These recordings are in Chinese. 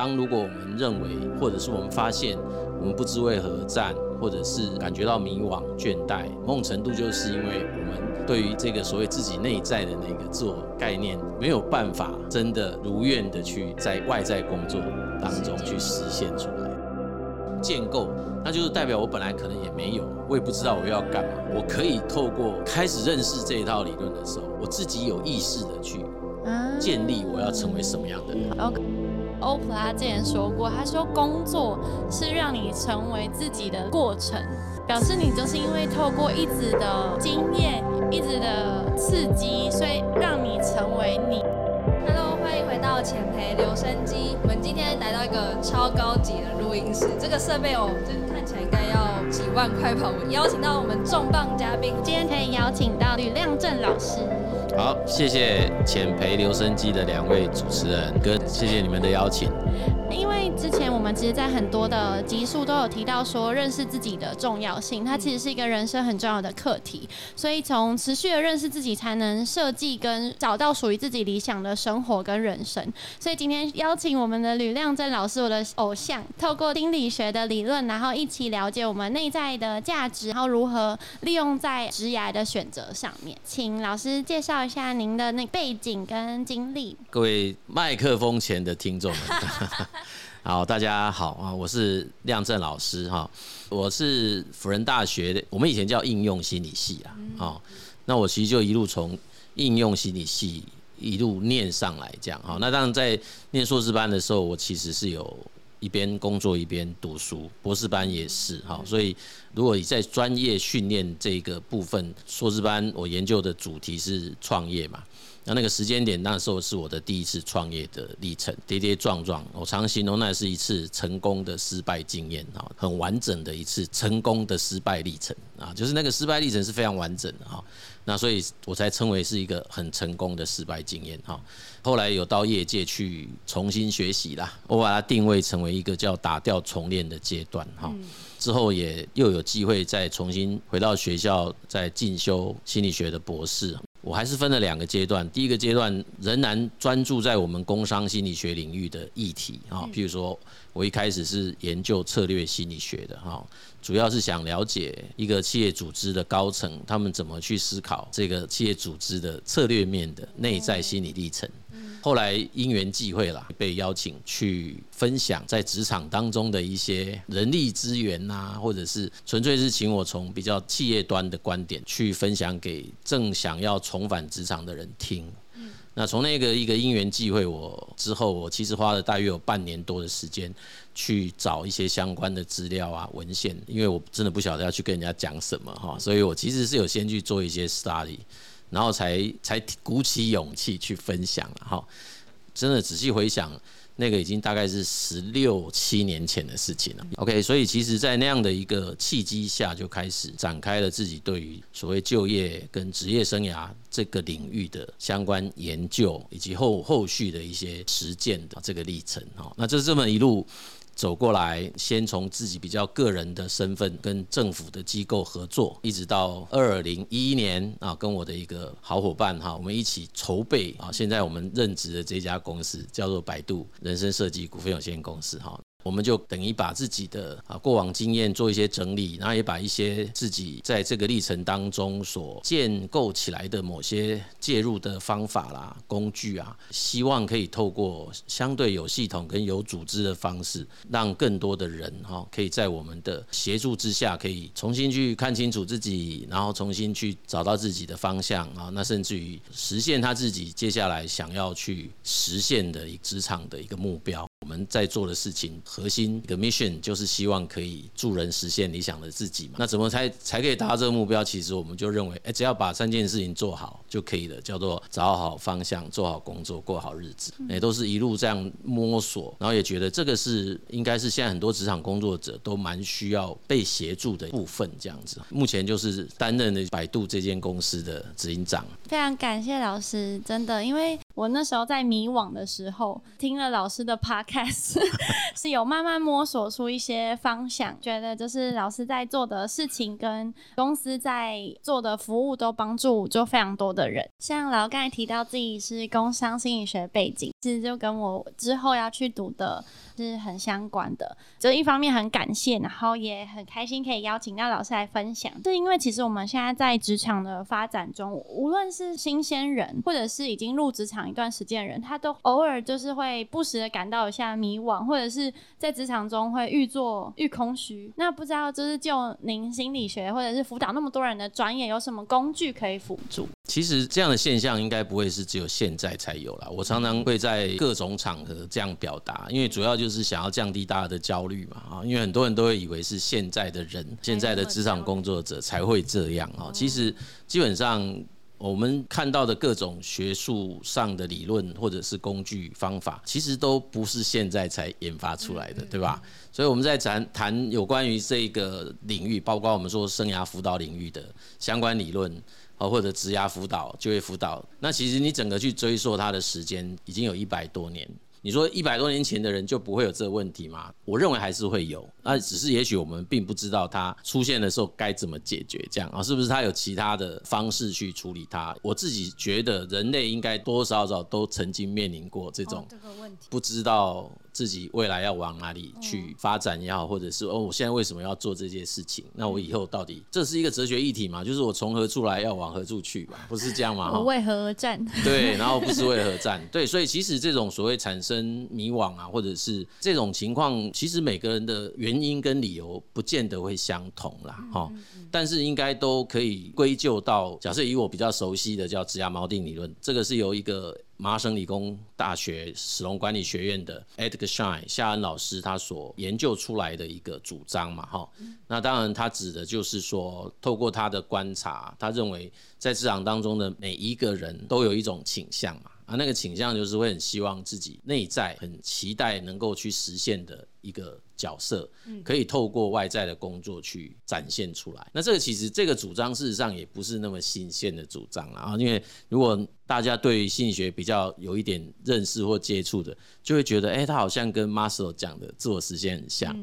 当如果我们认为，或者是我们发现我们不知为何战，或者是感觉到迷惘、倦怠，某种程度就是因为我们对于这个所谓自己内在的那个自我概念没有办法真的如愿的去在外在工作当中去实现出来。建构，那就是代表我本来可能也没有，我也不知道我要干嘛。我可以透过开始认识这一套理论的时候，我自己有意识的去建立我要成为什么样的人。欧普拉之前说过，他说工作是让你成为自己的过程，表示你就是因为透过一直的经验、一直的刺激，所以让你成为你。Hello，欢迎回到浅培留声机。我们今天来到一个超高级的录音室，这个设备哦，就是看起来应该要几万块吧。我邀请到我们重磅嘉宾，今天可以邀请到吕亮正老师。好，谢谢浅培留声机的两位主持人，跟谢谢你们的邀请。因为之前我们其实，在很多的集数都有提到说，认识自己的重要性，它其实是一个人生很重要的课题。所以，从持续的认识自己，才能设计跟找到属于自己理想的生活跟人生。所以，今天邀请我们的吕亮正老师，我的偶像，透过心理学的理论，然后一起了解我们内在的价值，然后如何利用在职涯的选择上面。请老师介绍一下您的那背景跟经历。各位麦克风前的听众们。好，大家好啊！我是亮正老师哈，我是辅仁大学的，我们以前叫应用心理系啊。好，那我其实就一路从应用心理系一路念上来，这样哈。那当然在念硕士班的时候，我其实是有一边工作一边读书，博士班也是哈。所以如果你在专业训练这个部分，硕士班我研究的主题是创业嘛。那那个时间点，那时候是我的第一次创业的历程，跌跌撞撞。我常形容那是一次成功的失败经验啊，很完整的一次成功的失败历程啊，就是那个失败历程是非常完整的哈。那所以我才称为是一个很成功的失败经验哈。后来有到业界去重新学习啦，我把它定位成为一个叫打掉重练的阶段哈。之后也又有机会再重新回到学校，再进修心理学的博士。我还是分了两个阶段，第一个阶段仍然专注在我们工商心理学领域的议题啊，譬如说我一开始是研究策略心理学的哈，主要是想了解一个企业组织的高层他们怎么去思考这个企业组织的策略面的内在心理历程。后来因缘际会啦，被邀请去分享在职场当中的一些人力资源呐，或者是纯粹是请我从比较企业端的观点去分享给正想要重返职场的人听。那从那个一个因缘际会，我之后我其实花了大约有半年多的时间去找一些相关的资料啊文献，因为我真的不晓得要去跟人家讲什么哈，所以我其实是有先去做一些 study。然后才才鼓起勇气去分享了哈，真的仔细回想，那个已经大概是十六七年前的事情了。OK，所以其实，在那样的一个契机下，就开始展开了自己对于所谓就业跟职业生涯这个领域的相关研究，以及后后续的一些实践的这个历程哈。那就这么一路。走过来，先从自己比较个人的身份跟政府的机构合作，一直到二零一一年啊，跟我的一个好伙伴哈，我们一起筹备啊，现在我们任职的这家公司叫做百度人生设计股份有限公司哈。我们就等于把自己的啊过往经验做一些整理，然后也把一些自己在这个历程当中所建构起来的某些介入的方法啦、工具啊，希望可以透过相对有系统跟有组织的方式，让更多的人哈，可以在我们的协助之下，可以重新去看清楚自己，然后重新去找到自己的方向啊，那甚至于实现他自己接下来想要去实现的一职场的一个目标。我们在做的事情核心的 mission 就是希望可以助人实现理想的自己嘛。那怎么才才可以达到这个目标？其实我们就认为，哎，只要把三件事情做好就可以了，叫做找好方向、做好工作、过好日子。也都是一路这样摸索，然后也觉得这个是应该是现在很多职场工作者都蛮需要被协助的部分。这样子，目前就是担任了百度这间公司的执行长。非常感谢老师，真的，因为我那时候在迷惘的时候，听了老师的 podcast，是有慢慢摸索出一些方向，觉得就是老师在做的事情跟公司在做的服务都帮助就非常多的人。像老盖提到自己是工商心理学背景，其实就跟我之后要去读的是很相关的。就一方面很感谢，然后也很开心可以邀请到老师来分享。是因为其实我们现在在职场的发展中，无论是新鲜人，或者是已经入职场一段时间的人，他都偶尔就是会不时的感到一下迷惘，或者是在职场中会愈做愈空虚。那不知道就是就您心理学或者是辅导那么多人的专业，有什么工具可以辅助？其实这样的现象应该不会是只有现在才有啦。我常常会在各种场合这样表达，因为主要就是想要降低大家的焦虑嘛啊，因为很多人都会以为是现在的人、现在的职场工作者才会这样啊。其实基本上我们看到的各种学术上的理论或者是工具方法，其实都不是现在才研发出来的，对吧？所以我们在谈谈有关于这个领域，包括我们说生涯辅导领域的相关理论。哦，或者职涯辅导、就业辅导，那其实你整个去追溯它的时间，已经有一百多年。你说一百多年前的人就不会有这个问题吗？我认为还是会有，那只是也许我们并不知道它出现的时候该怎么解决，这样啊，是不是它有其他的方式去处理它？我自己觉得人类应该多多少少都曾经面临过这种不知道。自己未来要往哪里去发展也好，或者是哦，我现在为什么要做这件事情？那我以后到底这是一个哲学议题嘛？就是我从何处来，要往何处去吧？不是这样吗？我为何而战？对，然后不是为何战？对，所以其实这种所谓产生迷惘啊，或者是这种情况，其实每个人的原因跟理由不见得会相同啦，哈。但是应该都可以归咎到，假设以我比较熟悉的叫质押锚定理论，这个是由一个。麻省理工大学史隆管理学院的 Edgar Shine 夏恩老师他所研究出来的一个主张嘛，哈，那当然他指的就是说，透过他的观察，他认为在职场当中的每一个人都有一种倾向嘛，啊，那个倾向就是会很希望自己内在很期待能够去实现的一个。角色可以透过外在的工作去展现出来。那这个其实这个主张事实上也不是那么新鲜的主张了啊。因为如果大家对心理学比较有一点认识或接触的，就会觉得，哎，他好像跟 Maslow 讲的自我实现很像。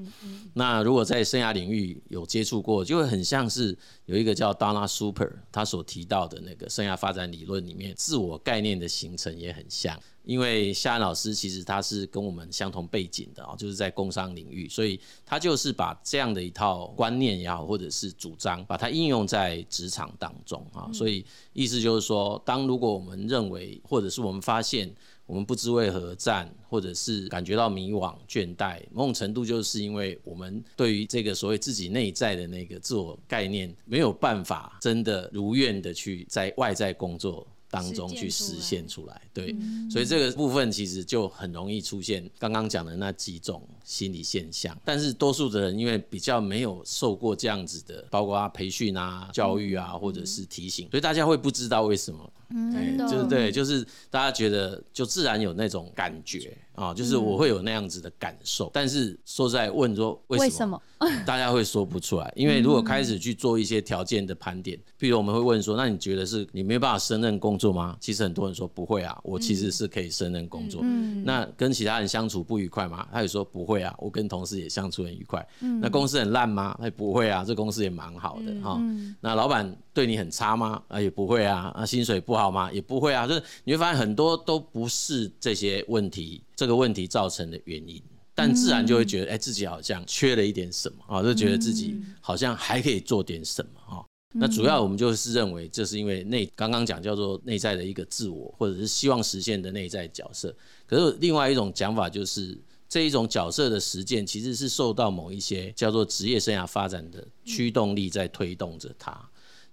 那如果在生涯领域有接触过，就会很像是有一个叫 Donna Super 他所提到的那个生涯发展理论里面，自我概念的形成也很像。因为夏安老师其实他是跟我们相同背景的啊，就是在工商领域，所以他就是把这样的一套观念也好，或者是主张，把它应用在职场当中啊。所以意思就是说，当如果我们认为，或者是我们发现，我们不知为何战，或者是感觉到迷惘、倦怠，某种程度就是因为我们对于这个所谓自己内在的那个自我概念，没有办法真的如愿的去在外在工作。当中去实现出来，对，所以这个部分其实就很容易出现刚刚讲的那几种心理现象。但是多数的人因为比较没有受过这样子的，包括培训啊、教育啊，或者是提醒，所以大家会不知道为什么。嗯，就是对，就是大家觉得就自然有那种感觉啊，就是我会有那样子的感受。但是说在问说为什么，大家会说不出来，因为如果开始去做一些条件的盘点，比如我们会问说，那你觉得是你没有办法胜任工作吗？其实很多人说不会啊，我其实是可以胜任工作。那跟其他人相处不愉快吗？他也说不会啊，我跟同事也相处很愉快。那公司很烂吗？他不会啊，这公司也蛮好的哈。那老板对你很差吗？啊也不会啊，啊薪水不。好吗？也不会啊，就是你会发现很多都不是这些问题，这个问题造成的原因，但自然就会觉得，哎，自己好像缺了一点什么啊，就觉得自己好像还可以做点什么啊。那主要我们就是认为，这是因为内刚刚讲叫做内在的一个自我，或者是希望实现的内在角色。可是另外一种讲法就是，这一种角色的实践其实是受到某一些叫做职业生涯发展的驱动力在推动着它。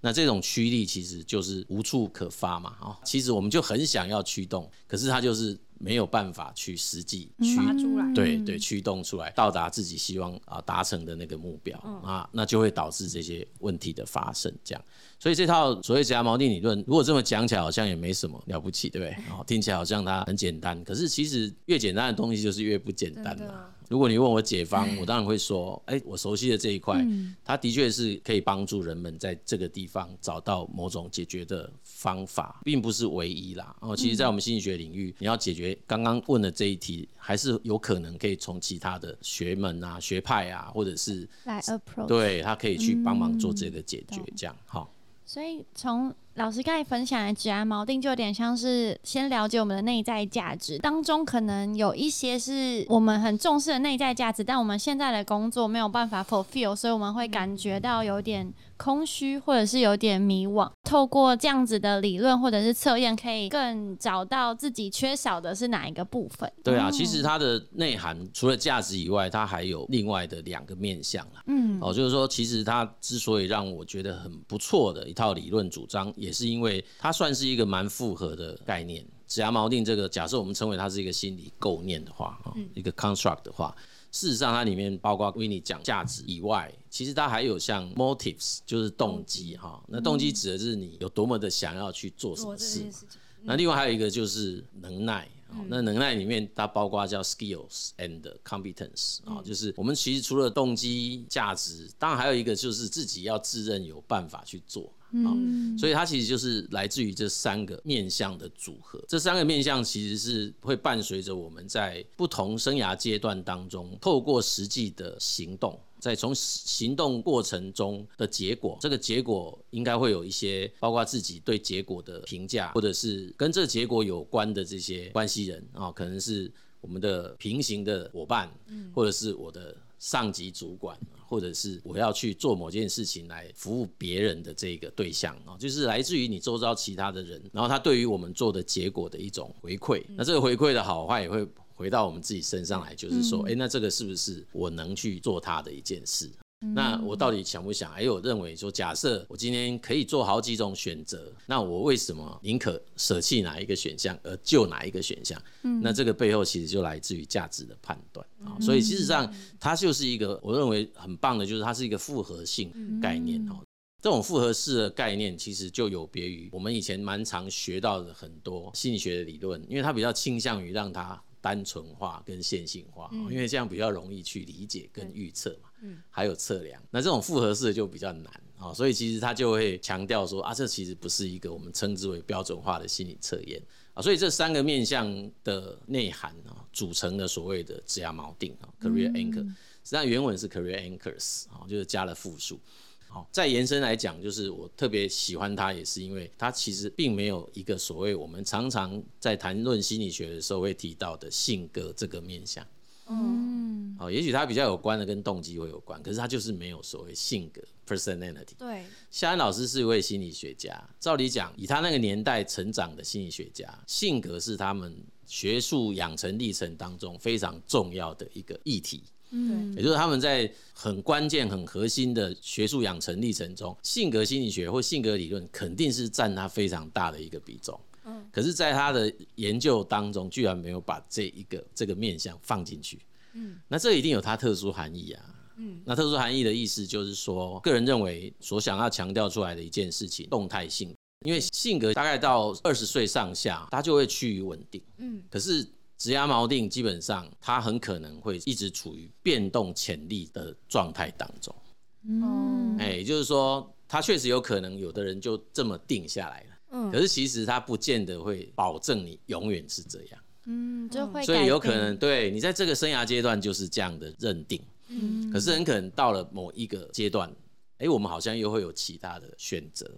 那这种驱力其实就是无处可发嘛，哦，其实我们就很想要驱动，可是它就是没有办法去实际驱出来，对对，驱动出来，到达自己希望啊达成的那个目标啊，那就会导致这些问题的发生，这样。所以这套所谓夹锚定理论，如果这么讲起来，好像也没什么了不起，对不对？哦，听起来好像它很简单，可是其实越简单的东西就是越不简单嘛。如果你问我解方，我当然会说，哎，我熟悉的这一块，它的确是可以帮助人们在这个地方找到某种解决的方法，并不是唯一啦。哦，其实，在我们心理学领域，你要解决刚刚问的这一题，还是有可能可以从其他的学门啊、学派啊，或者是来 approach，对他可以去帮忙做这个解决，这样好。所以从老师刚才分享的指安锚定，就有点像是先了解我们的内在价值，当中可能有一些是我们很重视的内在价值，但我们现在的工作没有办法 fulfill，所以我们会感觉到有点空虚，或者是有点迷惘。透过这样子的理论或者是测验，可以更找到自己缺少的是哪一个部分。对啊，其实它的内涵除了价值以外，它还有另外的两个面向啦。嗯，哦，就是说，其实它之所以让我觉得很不错的一套理论主张。也是因为它算是一个蛮复合的概念，指牙锚定这个假设我们称为它是一个心理构念的话，一个 construct 的话，事实上它里面包括为你讲价值以外，其实它还有像 motives，就是动机哈。那动机指的是你有多么的想要去做什么事。那另外还有一个就是能耐。那能耐里面，它包括叫 skills and competence 啊，就是我们其实除了动机、价值，当然还有一个就是自己要自认有办法去做啊，所以它其实就是来自于这三个面向的组合。这三个面向其实是会伴随着我们在不同生涯阶段当中，透过实际的行动。在从行动过程中的结果，这个结果应该会有一些，包括自己对结果的评价，或者是跟这结果有关的这些关系人啊，可能是我们的平行的伙伴，或者是我的上级主管，或者是我要去做某件事情来服务别人的这个对象啊，就是来自于你周遭其他的人，然后他对于我们做的结果的一种回馈，那这个回馈的好坏也会。回到我们自己身上来，就是说，哎，那这个是不是我能去做它的一件事？那我到底想不想？还有认为说，假设我今天可以做好几种选择，那我为什么宁可舍弃哪一个选项而就哪一个选项？那这个背后其实就来自于价值的判断啊。所以事实上，它就是一个我认为很棒的，就是它是一个复合性概念哦。这种复合式的概念其实就有别于我们以前蛮常学到的很多心理学的理论，因为它比较倾向于让它。单纯化跟线性化，因为这样比较容易去理解跟预测嘛，嗯还有测量。那这种复合式的就比较难啊，所以其实他就会强调说啊，这其实不是一个我们称之为标准化的心理测验啊。所以这三个面向的内涵啊，组成了所谓的职涯锚定啊，career anchor。实际上原文是 career anchors 啊，就是加了复数。再延伸来讲，就是我特别喜欢他，也是因为他其实并没有一个所谓我们常常在谈论心理学的时候会提到的性格这个面向。嗯，好，也许他比较有关的跟动机会有关，可是他就是没有所谓性格 （personality）。对，夏安老师是一位心理学家，照理讲，以他那个年代成长的心理学家，性格是他们学术养成历程当中非常重要的一个议题。嗯，也就是他们在很关键、很核心的学术养成历程中，性格心理学或性格理论肯定是占他非常大的一个比重。嗯，可是，在他的研究当中，居然没有把这一个这个面向放进去。嗯，那这一定有它特殊含义啊。嗯，那特殊含义的意思就是说，个人认为所想要强调出来的一件事情，动态性，因为性格大概到二十岁上下，它就会趋于稳定。嗯，可是。指压锚定基本上，它很可能会一直处于变动潜力的状态当中。嗯，哎，也就是说，它确实有可能有的人就这么定下来了。嗯，可是其实它不见得会保证你永远是这样。嗯，就会。所以有可能对你在这个生涯阶段就是这样的认定。嗯，可是很可能到了某一个阶段。哎，我们好像又会有其他的选择，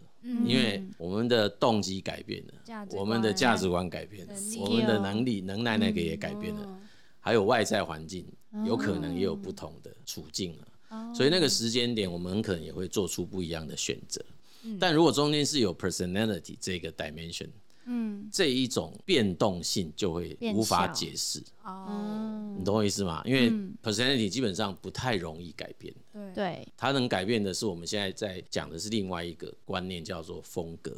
因为我们的动机改变了，我们的价值观改变了，我们的能力、能耐那个也改变了，还有外在环境有可能也有不同的处境了，所以那个时间点，我们很可能也会做出不一样的选择。但如果中间是有 personality 这个 dimension。嗯，这一种变动性就会无法解释。哦，你懂我意思吗？因为 personality 基本上不太容易改变，对，它能改变的是我们现在在讲的是另外一个观念，叫做风格，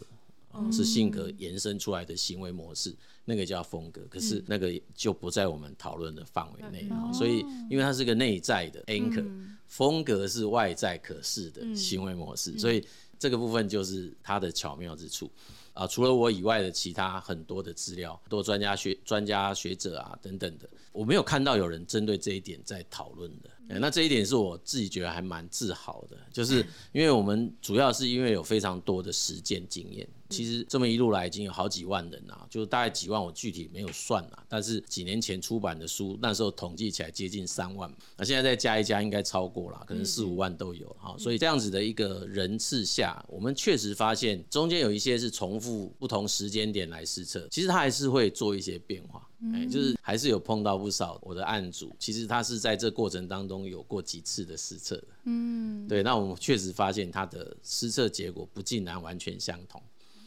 是性格延伸出来的行为模式，那个叫风格，可是那个就不在我们讨论的范围内所以，因为它是个内在的 anchor，风格是外在可视的行为模式，所以这个部分就是它的巧妙之处。啊，除了我以外的其他很多的资料，多专家学专家学者啊等等的，我没有看到有人针对这一点在讨论的。那这一点是我自己觉得还蛮自豪的，就是因为我们主要是因为有非常多的实践经验，其实这么一路来已经有好几万人啊，就大概几万，我具体没有算啊。但是几年前出版的书，那时候统计起来接近三万，那现在再加一加，应该超过了，可能四五万都有哈。所以这样子的一个人次下，我们确实发现中间有一些是重复不同时间点来施测，其实它还是会做一些变化。哎，就是还是有碰到不少我的案主，其实他是在这过程当中有过几次的失策的。嗯，对，那我们确实发现他的失策结果不尽然完全相同。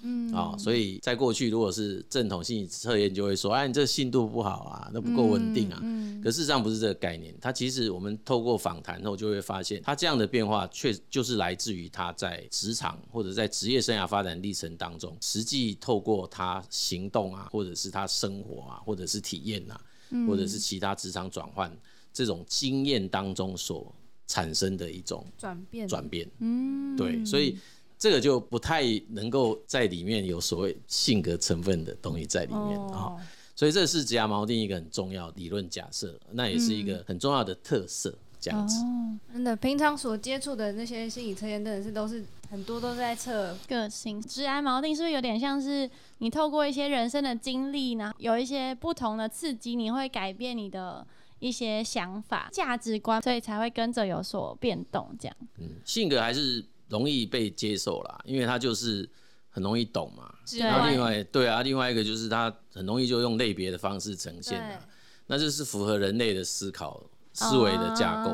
嗯啊，所以在过去，如果是正统性测验，就会说，哎，你这信度不好啊，那不够稳定啊。嗯。可事实上不是这个概念，它其实我们透过访谈后就会发现，他这样的变化确就是来自于他在职场或者在职业生涯发展历程当中，实际透过他行动啊，或者是他生活啊，或者是体验啊，或者是其他职场转换这种经验当中所产生的一种转变。转变。嗯。对，所以。这个就不太能够在里面有所谓性格成分的东西在里面啊，所以这是指压锚定一个很重要理论假设，那也是一个很重要的特色，这样子。真的，平常所接触的那些心理测验，真的是都是很多都在测个性。职涯锚定是不是有点像是你透过一些人生的经历呢，有一些不同的刺激，你会改变你的一些想法、价值观，所以才会跟着有所变动，这样。嗯，性格还是。容易被接受啦，因为他就是很容易懂嘛。然后另外，对啊，另外一个就是他很容易就用类别的方式呈现了，那就是符合人类的思考思维的架构。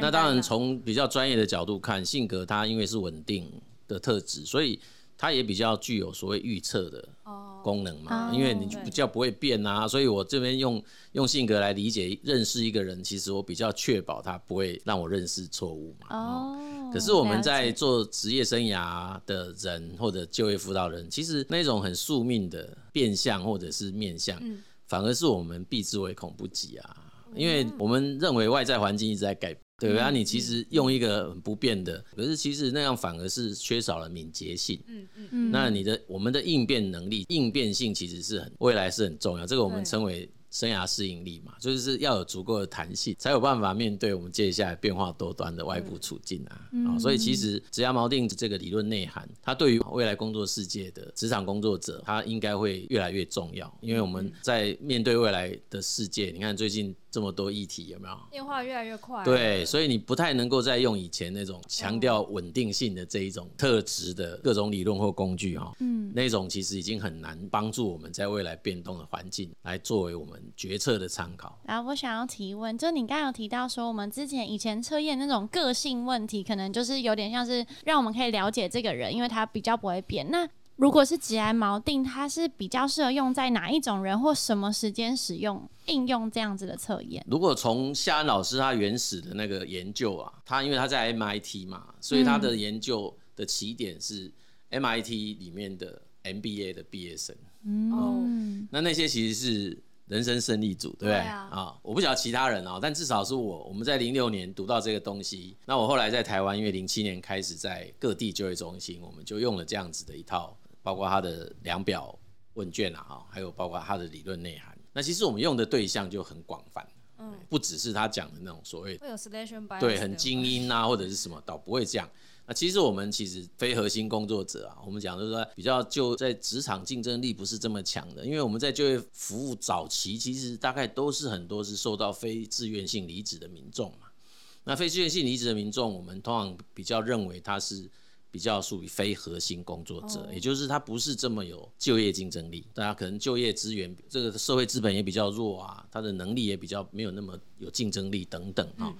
那当然，从比较专业的角度看，性格它因为是稳定的特质，所以它也比较具有所谓预测的。功能嘛，因为你比较不会变啊，所以我这边用用性格来理解认识一个人，其实我比较确保他不会让我认识错误嘛。哦，可是我们在做职业生涯的人或者就业辅导人，其实那种很宿命的变相或者是面相，反而是我们避之唯恐不及啊，因为我们认为外在环境一直在改。对啊，你其实用一个很不变的，可是其实那样反而是缺少了敏捷性。嗯嗯嗯，那你的我们的应变能力、应变性其实是很未来是很重要，这个我们称为。生涯适应力嘛，就是要有足够的弹性，才有办法面对我们接下来变化多端的外部处境啊。啊，所以其实职涯锚定这个理论内涵，它对于未来工作世界的职场工作者，它应该会越来越重要。因为我们在面对未来的世界，你看最近这么多议题有没有？变化越来越快。对，所以你不太能够再用以前那种强调稳定性的这一种特质的各种理论或工具哈。嗯，那种其实已经很难帮助我们在未来变动的环境来作为我们。决策的参考。然后我想要提问，就你刚刚有提到说，我们之前以前测验那种个性问题，可能就是有点像是让我们可以了解这个人，因为他比较不会变。那如果是直癌锚定，它是比较适合用在哪一种人或什么时间使用应用这样子的测验？如果从夏恩老师他原始的那个研究啊，他因为他在 MIT 嘛，所以他的研究的起点是 MIT 里面的 MBA 的毕业生。嗯，那那些其实是。人生胜利组，对不对啊？我不晓得其他人啊，但至少是我。我们在零六年读到这个东西，那我后来在台湾，因为零七年开始在各地就业中心，我们就用了这样子的一套，包括它的量表问卷啊，哈，还有包括它的理论内涵。那其实我们用的对象就很广泛，嗯，不只是他讲的那种所谓会有 selection bias，对，很精英啊，或者是什么，倒不会这样。那其实我们其实非核心工作者啊，我们讲就是说比较就在职场竞争力不是这么强的，因为我们在就业服务早期，其实大概都是很多是受到非自愿性离职的民众嘛。那非自愿性离职的民众，我们通常比较认为他是比较属于非核心工作者，也就是他不是这么有就业竞争力，大家可能就业资源这个社会资本也比较弱啊，他的能力也比较没有那么有竞争力等等啊。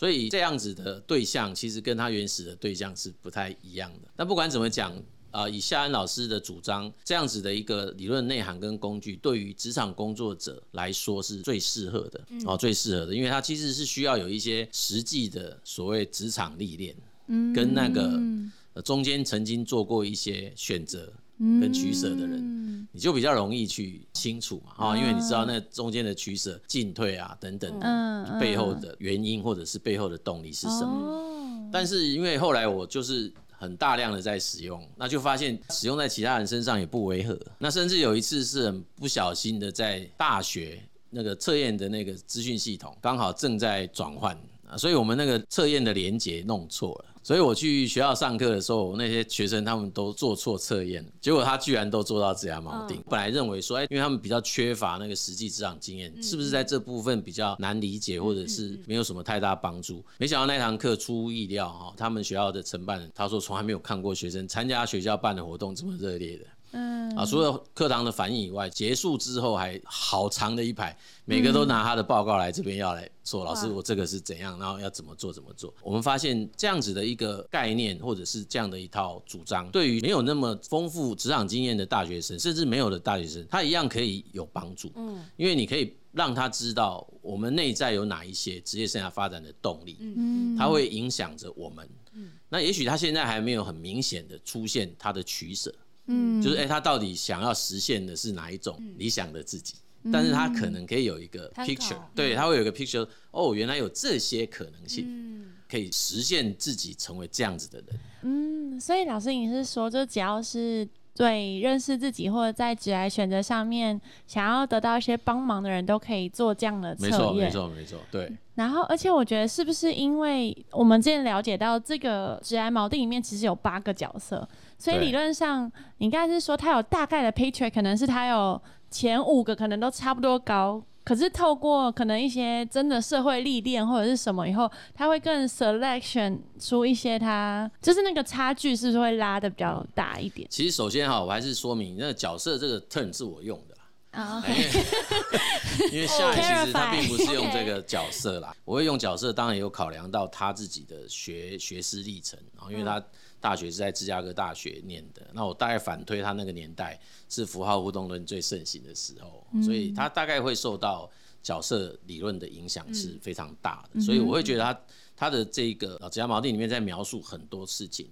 所以这样子的对象，其实跟他原始的对象是不太一样的。但不管怎么讲，啊，以夏恩老师的主张，这样子的一个理论内涵跟工具，对于职场工作者来说是最适合的，哦，最适合的，因为它其实是需要有一些实际的所谓职场历练，跟那个中间曾经做过一些选择。跟取舍的人，你就比较容易去清楚嘛，哈，因为你知道那中间的取舍、进退啊等等，背后的原因或者是背后的动力是什么？但是因为后来我就是很大量的在使用，那就发现使用在其他人身上也不违和。那甚至有一次是很不小心的，在大学那个测验的那个资讯系统刚好正在转换。所以我们那个测验的连接弄错了，所以我去学校上课的时候，那些学生他们都做错测验，结果他居然都做到职涯锚定。本来认为说，哎，因为他们比较缺乏那个实际职场经验，是不是在这部分比较难理解，或者是没有什么太大帮助？没想到那堂课出乎意料哈，他们学校的承办人他说从来没有看过学生参加学校办的活动这么热烈的。嗯啊，除了课堂的反应以外，结束之后还好长的一排，每个都拿他的报告来这边要来说，老师我这个是怎样，然后要怎么做怎么做。我们发现这样子的一个概念，或者是这样的一套主张，对于没有那么丰富职场经验的大学生，甚至没有的大学生，他一样可以有帮助。嗯，因为你可以让他知道我们内在有哪一些职业生涯发展的动力，嗯，他会影响着我们。嗯，那也许他现在还没有很明显的出现他的取舍。嗯，就是哎，他到底想要实现的是哪一种理想的自己？但是他可能可以有一个 picture，对他会有一个 picture，哦，原来有这些可能性，可以实现自己成为这样子的人。嗯，所以老师你是说，就只要是对认识自己或者在职业选择上面想要得到一些帮忙的人都可以做这样的测验？没错，没错，没错，对。然后，而且我觉得是不是因为我们之前了解到这个职业锚定里面其实有八个角色？所以理论上，你应该是说他有大概的 picture，可能是他有前五个可能都差不多高，可是透过可能一些真的社会历练或者是什么以后，他会更 selection 出一些他就是那个差距是不是会拉的比较大一点？其实首先哈，我还是说明那个角色这个 turn 是我用的啦，因为下一其实他并不是用这个角色啦，我会用角色，当然有考量到他自己的学学识历程，然后因为他。大学是在芝加哥大学念的，那我大概反推他那个年代是符号互动论最盛行的时候，所以他大概会受到角色理论的影响是非常大的，所以我会觉得他他的这个《指甲锚定》里面在描述很多事情，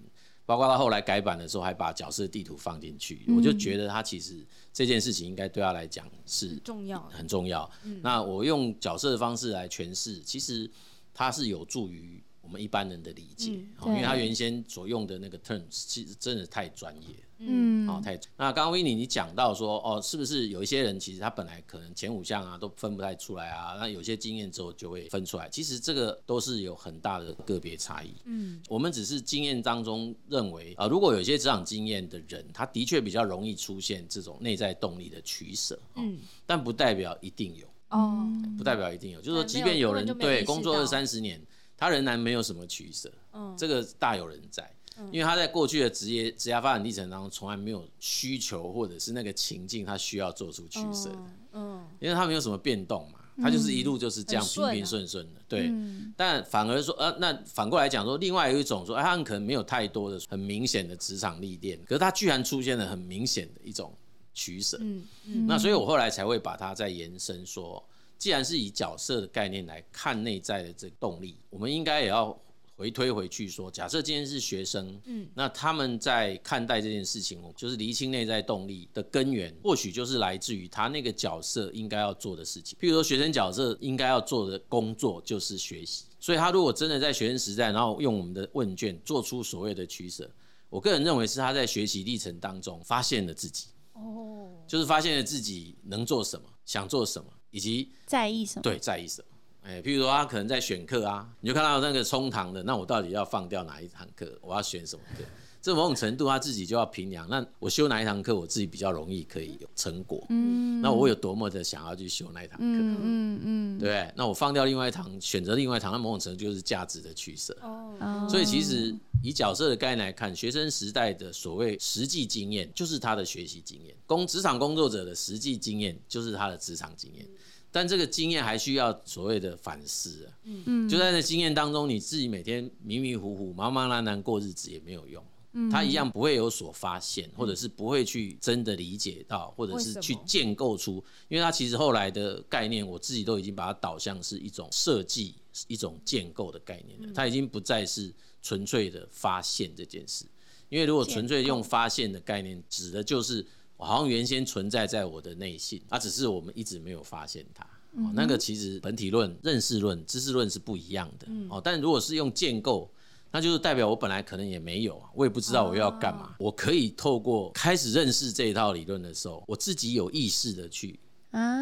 包括他后来改版的时候还把角色地图放进去，我就觉得他其实这件事情应该对他来讲是重要很重要。那我用角色的方式来诠释，其实它是有助于。我们一般人的理解，因为他原先所用的那个 terms 其实真的太专业，嗯，好太。那刚刚维尼你讲到说，哦，是不是有一些人其实他本来可能前五项啊都分不太出来啊，那有些经验之后就会分出来。其实这个都是有很大的个别差异。嗯，我们只是经验当中认为啊，如果有些职场经验的人，他的确比较容易出现这种内在动力的取舍，嗯，但不代表一定有哦，不代表一定有，就是说，即便有人对工作二三十年。他仍然没有什么取舍，嗯，这个大有人在，因为他在过去的职业职业发展历程当中，从来没有需求或者是那个情境，他需要做出取舍，嗯，因为他没有什么变动嘛，他就是一路就是这样平平顺顺的，对，但反而说，呃，那反过来讲说，另外有一种说，哎，他可能没有太多的很明显的职场历练，可是他居然出现了很明显的一种取舍，嗯嗯，那所以我后来才会把它再延伸说。既然是以角色的概念来看内在的这动力，我们应该也要回推回去说，假设今天是学生，嗯，那他们在看待这件事情，就是厘清内在动力的根源，或许就是来自于他那个角色应该要做的事情。譬如说，学生角色应该要做的工作就是学习，所以他如果真的在学生时代，然后用我们的问卷做出所谓的取舍，我个人认为是他在学习历程当中发现了自己，哦，就是发现了自己能做什么，想做什么。以及在意什么？对，在意什么？哎，譬如说他可能在选课啊，你就看到那个冲堂的，那我到底要放掉哪一堂课？我要选什么课？这某种程度他自己就要评量。那我修哪一堂课，我自己比较容易可以有成果？嗯，那我有多么的想要去修那一堂课？嗯嗯嗯，对。那我放掉另外一堂，选择另外一堂，那某种程度就是价值的取舍。哦，所以其实以角色的概念来看，学生时代的所谓实际经验，就是他的学习经验；工职场工作者的实际经验，就是他的职场经验。但这个经验还需要所谓的反思啊，嗯，就在那经验当中，你自己每天迷迷糊糊、茫茫然然过日子也没有用，嗯，他一样不会有所发现，或者是不会去真的理解到，或者是去建构出，因为他其实后来的概念，我自己都已经把它导向是一种设计、一种建构的概念了，它已经不再是纯粹的发现这件事，因为如果纯粹用发现的概念，指的就是。我好像原先存在在我的内心，啊，只是我们一直没有发现它。哦那个其实本体论、认识论、知识论是不一样的。哦，但如果是用建构，那就是代表我本来可能也没有啊，我也不知道我要干嘛。我可以透过开始认识这一套理论的时候，我自己有意识的去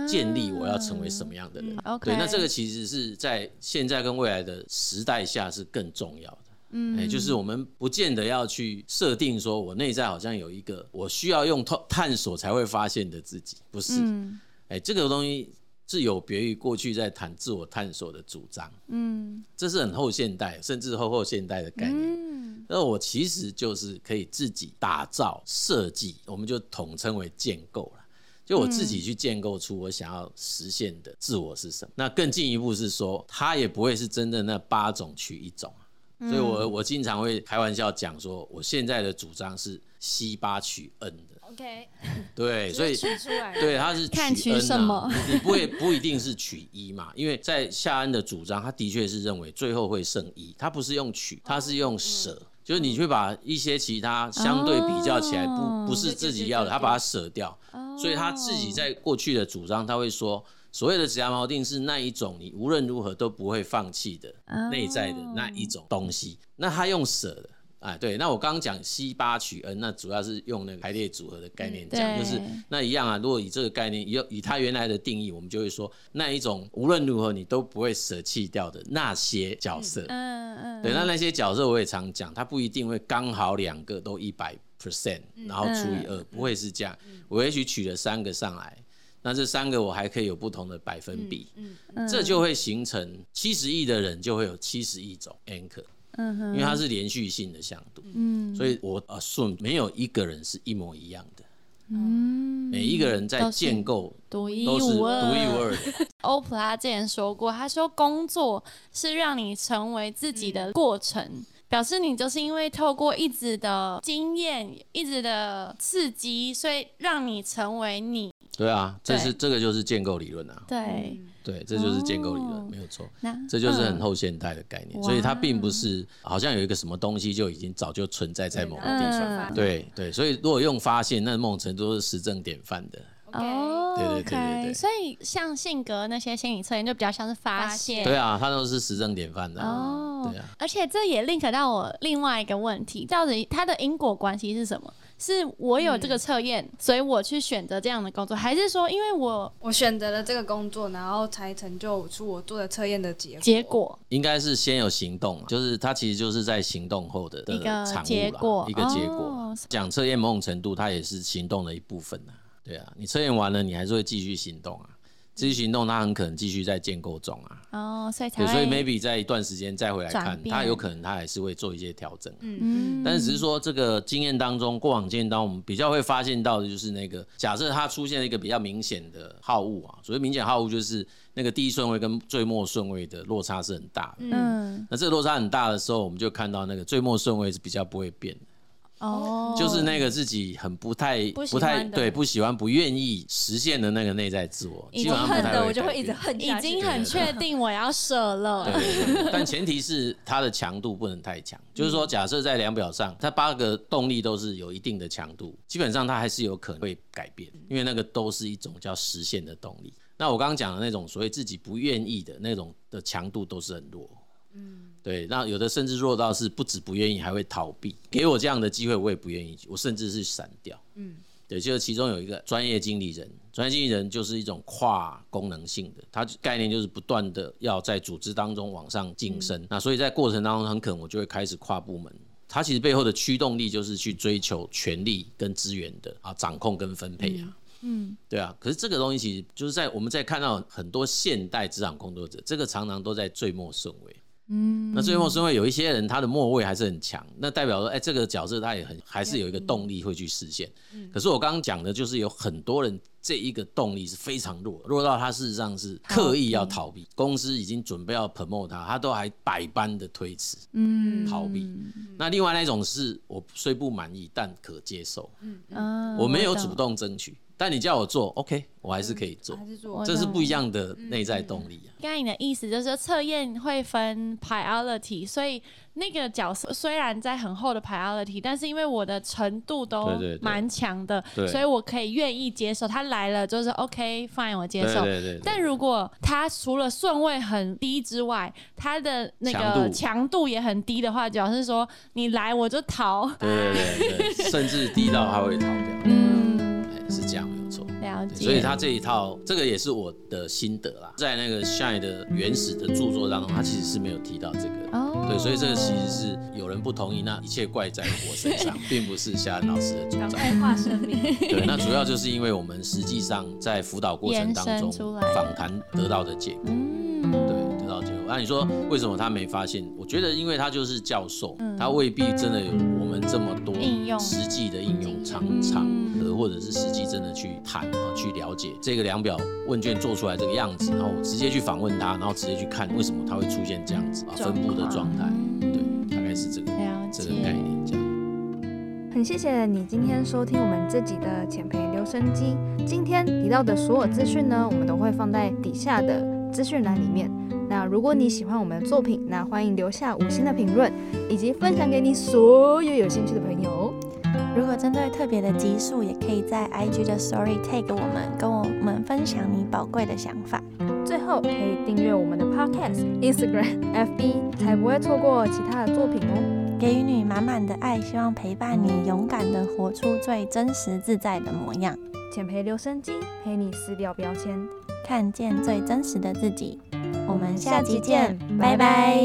建立我要成为什么样的人。对，那这个其实是在现在跟未来的时代下是更重要的。嗯，哎，就是我们不见得要去设定说，我内在好像有一个我需要用探探索才会发现的自己，不是？哎，这个东西是有别于过去在谈自我探索的主张，嗯，这是很后现代甚至后后现代的概念。嗯，那我其实就是可以自己打造设计，我们就统称为建构了。就我自己去建构出我想要实现的自我是什么？那更进一步是说，它也不会是真的那八种取一种所以我我经常会开玩笑讲说，我现在的主张是西八取 N 的。OK，对，所以对，它是看取什么？你不会不一定是取一嘛？因为在夏恩的主张，他的确是认为最后会剩一，他不是用取，他是用舍。就是你去把一些其他相对比较起来不不是自己要的，他把它舍掉，所以他自己在过去的主张，他会说所谓的指甲锚定是那一种你无论如何都不会放弃的内在的那一种东西，那他用舍的。哎，对，那我刚刚讲 C 八取 N，那主要是用那个排列组合的概念讲，就是那一样啊。如果以这个概念，以以他原来的定义，我们就会说那一种无论如何你都不会舍弃掉的那些角色。嗯嗯。对，那那些角色我也常讲，他不一定会刚好两个都一百 percent，然后除以二，不会是这样。我也许取了三个上来，那这三个我还可以有不同的百分比，嗯这就会形成七十亿的人就会有七十亿种 anchor。因为它是连续性的向度，嗯，所以我啊顺没有一个人是一模一样的，嗯，每一个人在建构独一无二，独一无二。欧普拉之前说过，他说工作是让你成为自己的过程，表示你就是因为透过一直的经验、一直的刺激，所以让你成为你。对啊，这是这个就是建构理论啊。对。对，这就是建构理论，没有错。这就是很后现代的概念，所以它并不是好像有一个什么东西就已经早就存在在某个地方。对对，所以如果用发现，那某种程度是实证典范的。哦，对对对对对。所以像性格那些心理测验，就比较像是发现。对啊，它都是实证典范的。哦，对啊。而且这也 link 到我另外一个问题，到底它的因果关系是什么？是我有这个测验，所以我去选择这样的工作，还是说因为我我选择了这个工作，然后才成就出我做的测验的结结果？应该是先有行动，就是它其实就是在行动后的一个结果，一个结果。讲测验某种程度，它也是行动的一部分呐。对啊，你测验完了，你还是会继续行动啊。继续行动，它很可能继续在建构中啊。哦，所以才所以 maybe 在一段时间再回来看，它有可能它还是会做一些调整。嗯嗯。但是只是说这个经验当中，过往经验当中，我们比较会发现到的就是那个，假设它出现了一个比较明显的好物啊，所谓明显好物就是那个第一顺位跟最末顺位的落差是很大的。嗯。那这个落差很大的时候，我们就看到那个最末顺位是比较不会变的。哦，就是那个自己很不太不太对不喜欢不愿意实现的那个内在自我，基本上恨的我就会一直恨，已经很确定我要舍了。对，但前提是它的强度不能太强。就是说，假设在量表上，它八个动力都是有一定的强度，基本上它还是有可能会改变，因为那个都是一种叫实现的动力。那我刚刚讲的那种所谓自己不愿意的那种的强度都是很弱。嗯。对，那有的甚至弱到是不止不愿意，还会逃避。给我这样的机会，我也不愿意，我甚至是闪掉。嗯，对，就是其中有一个专业经理人，专业经理人就是一种跨功能性的，它概念就是不断的要在组织当中往上晋升。那所以在过程当中，很可能我就会开始跨部门。它其实背后的驱动力就是去追求权力跟资源的啊掌控跟分配啊。嗯，对啊。可是这个东西其实就是在我们在看到很多现代职场工作者，这个常常都在最末顺位。嗯，那最后是因为有一些人他的末位还是很强，那代表说，哎，这个角色他也很还是有一个动力会去实现。嗯，可是我刚刚讲的就是有很多人这一个动力是非常弱，弱到他事实上是刻意要逃避，公司已经准备要 promote 他，他都还百般的推辞，嗯，逃避。那另外那种是我虽不满意但可接受，嗯，我没有主动争取。但你叫我做，OK，我还是可以做，这是不一样的内在动力啊。刚才你的意思就是测验会分 priority，所以那个角色虽然在很厚的 priority，但是因为我的程度都蛮强的，所以我可以愿意接受他来了就是 OK，fine，我接受。但如果他除了顺位很低之外，他的那个强度也很低的话，表示说你来我就逃，对对对，甚至低到他会逃掉。嗯。所以他这一套，这个也是我的心得啦。在那个 Shine 的原始的著作当中，他其实是没有提到这个。哦，对，所以这个其实是有人不同意，那一切怪在我身上，并不是夏恩老师的主张。爱化生命。对，那主要就是因为我们实际上在辅导过程当中访谈得到的结果。嗯，对。那、你说为什么他没发现？我觉得因为他就是教授，嗯他未必真的有我们这么多实际的应用场嗯场合，或者是实际真的去谈啊，去了解这个量表问卷做出来这个样子，然后我直接去访问他，然后直接去看为什么他会出现这样子啊分布的状态。对，大概是这个这个概念这样。很谢谢你今天收听我们这集的浅培留声机。今天提到的所有资讯呢，我们都会放在底下的资讯栏里面。那如果你喜欢我们的作品，那欢迎留下五星的评论，以及分享给你所有有兴趣的朋友。如果针对特别的集数，也可以在 IG 的 Story tag 我们，跟我们分享你宝贵的想法。最后可以订阅我们的 Podcast、Instagram、FB，才不会错过其他的作品哦。给予你满满的爱，希望陪伴你勇敢的活出最真实自在的模样，浅培留声机陪你撕掉标签。看见最真实的自己。我们下期见，拜拜。